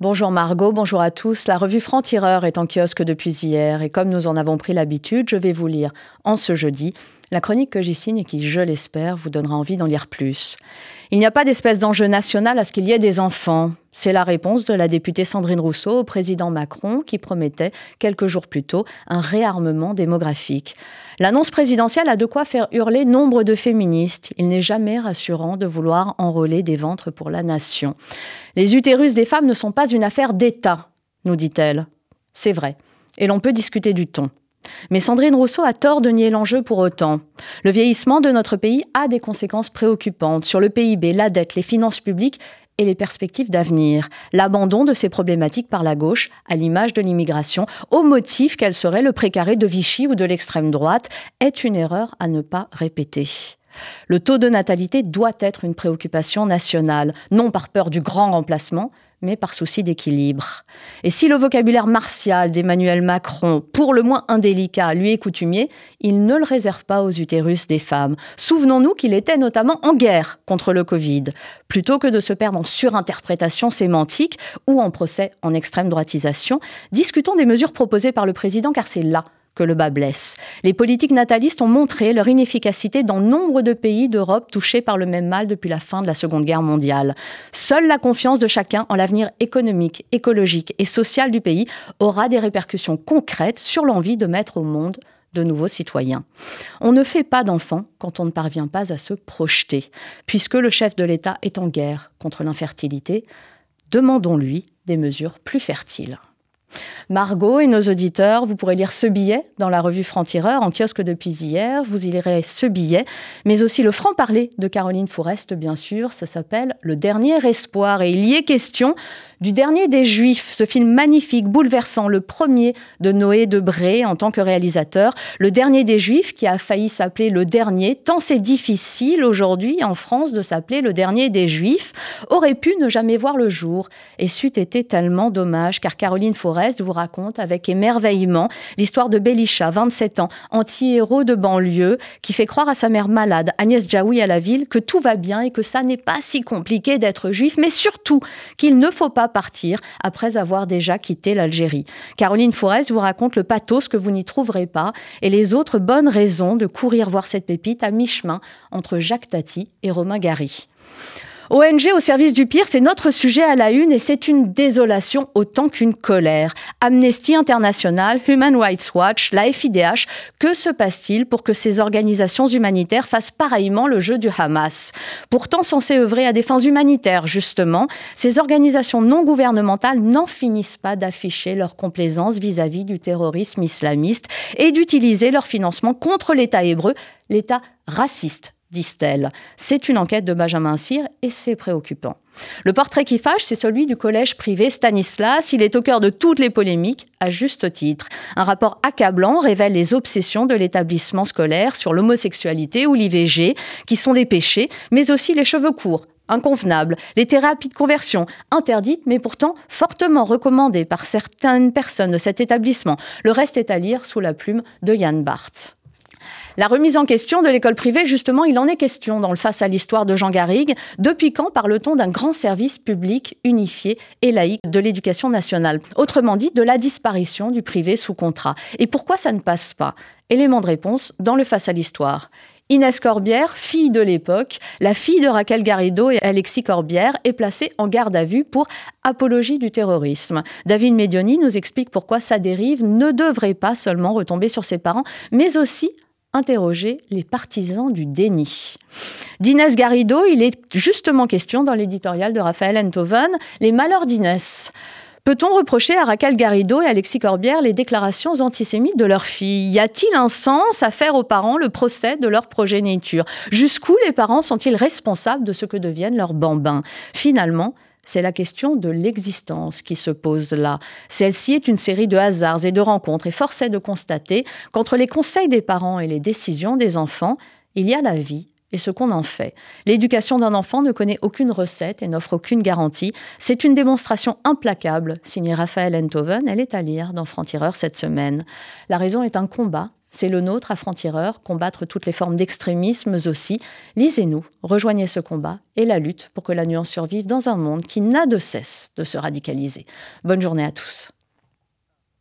Bonjour Margot, bonjour à tous. La revue Franc-Tireur est en kiosque depuis hier et comme nous en avons pris l'habitude, je vais vous lire en ce jeudi la chronique que j'y signe et qui, je l'espère, vous donnera envie d'en lire plus. Il n'y a pas d'espèce d'enjeu national à ce qu'il y ait des enfants. C'est la réponse de la députée Sandrine Rousseau au président Macron qui promettait, quelques jours plus tôt, un réarmement démographique. L'annonce présidentielle a de quoi faire hurler nombre de féministes. Il n'est jamais rassurant de vouloir enrôler des ventres pour la nation. Les utérus des femmes ne sont pas une affaire d'État, nous dit-elle. C'est vrai. Et l'on peut discuter du ton. Mais Sandrine Rousseau a tort de nier l'enjeu pour autant. Le vieillissement de notre pays a des conséquences préoccupantes sur le PIB, la dette, les finances publiques et les perspectives d'avenir. L'abandon de ces problématiques par la gauche, à l'image de l'immigration, au motif qu'elle serait le précaré de Vichy ou de l'extrême droite, est une erreur à ne pas répéter. Le taux de natalité doit être une préoccupation nationale, non par peur du grand remplacement, mais par souci d'équilibre. Et si le vocabulaire martial d'Emmanuel Macron, pour le moins indélicat, lui est coutumier, il ne le réserve pas aux utérus des femmes. Souvenons-nous qu'il était notamment en guerre contre le Covid. Plutôt que de se perdre en surinterprétation sémantique ou en procès en extrême droitisation, discutons des mesures proposées par le président car c'est là que le bas blesse. Les politiques natalistes ont montré leur inefficacité dans nombre de pays d'Europe touchés par le même mal depuis la fin de la Seconde Guerre mondiale. Seule la confiance de chacun en l'avenir économique, écologique et social du pays aura des répercussions concrètes sur l'envie de mettre au monde de nouveaux citoyens. On ne fait pas d'enfants quand on ne parvient pas à se projeter. Puisque le chef de l'État est en guerre contre l'infertilité, demandons-lui des mesures plus fertiles. Margot et nos auditeurs, vous pourrez lire ce billet dans la revue Franc-Tireur en kiosque depuis hier. Vous y lirez ce billet, mais aussi le franc-parler de Caroline Fourest, bien sûr. Ça s'appelle Le dernier espoir et il y est question du dernier des Juifs, ce film magnifique, bouleversant, le premier de Noé Debré en tant que réalisateur, le dernier des Juifs qui a failli s'appeler le dernier, tant c'est difficile aujourd'hui en France de s'appeler le dernier des Juifs, aurait pu ne jamais voir le jour. Et c'eût été tellement dommage, car Caroline Forest vous raconte avec émerveillement l'histoire de Belisha, 27 ans, anti-héros de banlieue, qui fait croire à sa mère malade, Agnès Jaoui à la ville, que tout va bien et que ça n'est pas si compliqué d'être juif, mais surtout qu'il ne faut pas partir après avoir déjà quitté l'Algérie. Caroline Forest vous raconte le pathos que vous n'y trouverez pas et les autres bonnes raisons de courir voir cette pépite à mi-chemin entre Jacques Tati et Romain Gary. ONG au service du pire, c'est notre sujet à la une et c'est une désolation autant qu'une colère. Amnesty International, Human Rights Watch, la FIDH, que se passe-t-il pour que ces organisations humanitaires fassent pareillement le jeu du Hamas? Pourtant censées œuvrer à des fins humanitaires, justement, ces organisations non gouvernementales n'en finissent pas d'afficher leur complaisance vis-à-vis du terrorisme islamiste et d'utiliser leur financement contre l'État hébreu, l'État raciste disent-elles. C'est une enquête de Benjamin Cyr et c'est préoccupant. Le portrait qui fâche, c'est celui du collège privé Stanislas. Il est au cœur de toutes les polémiques, à juste titre. Un rapport accablant révèle les obsessions de l'établissement scolaire sur l'homosexualité ou l'IVG, qui sont des péchés, mais aussi les cheveux courts, inconvenables, les thérapies de conversion, interdites mais pourtant fortement recommandées par certaines personnes de cet établissement. Le reste est à lire sous la plume de Yann Barth. La remise en question de l'école privée, justement, il en est question dans le Face à l'histoire de Jean Garrigue. Depuis quand parle-t-on d'un grand service public unifié et laïque de l'éducation nationale? Autrement dit, de la disparition du privé sous contrat. Et pourquoi ça ne passe pas? Élément de réponse dans le Face à l'histoire. Inès Corbière, fille de l'époque, la fille de Raquel Garrido et Alexis Corbière, est placée en garde à vue pour apologie du terrorisme. David Medioni nous explique pourquoi sa dérive ne devrait pas seulement retomber sur ses parents, mais aussi interroger les partisans du déni. D'Inès Garrido, il est justement question dans l'éditorial de Raphaël Enthoven, Les malheurs d'Inès. Peut-on reprocher à Raquel Garrido et Alexis Corbière les déclarations antisémites de leur fille Y a-t-il un sens à faire aux parents le procès de leur progéniture? Jusqu'où les parents sont-ils responsables de ce que deviennent leurs bambins? Finalement, c'est la question de l'existence qui se pose là. Celle-ci est une série de hasards et de rencontres, et force est de constater qu'entre les conseils des parents et les décisions des enfants, il y a la vie et ce qu'on en fait. L'éducation d'un enfant ne connaît aucune recette et n'offre aucune garantie. C'est une démonstration implacable, signée Raphaël Enthoven. Elle est à lire dans Franc-Tireur cette semaine. La raison est un combat C'est le nôtre à franc-tireur, combattre toutes les formes d'extrémisme aussi. Lisez-nous, rejoignez ce combat et la lutte pour que la nuance survive dans un monde qui n'a de cesse de se radicaliser. Bonne journée à tous.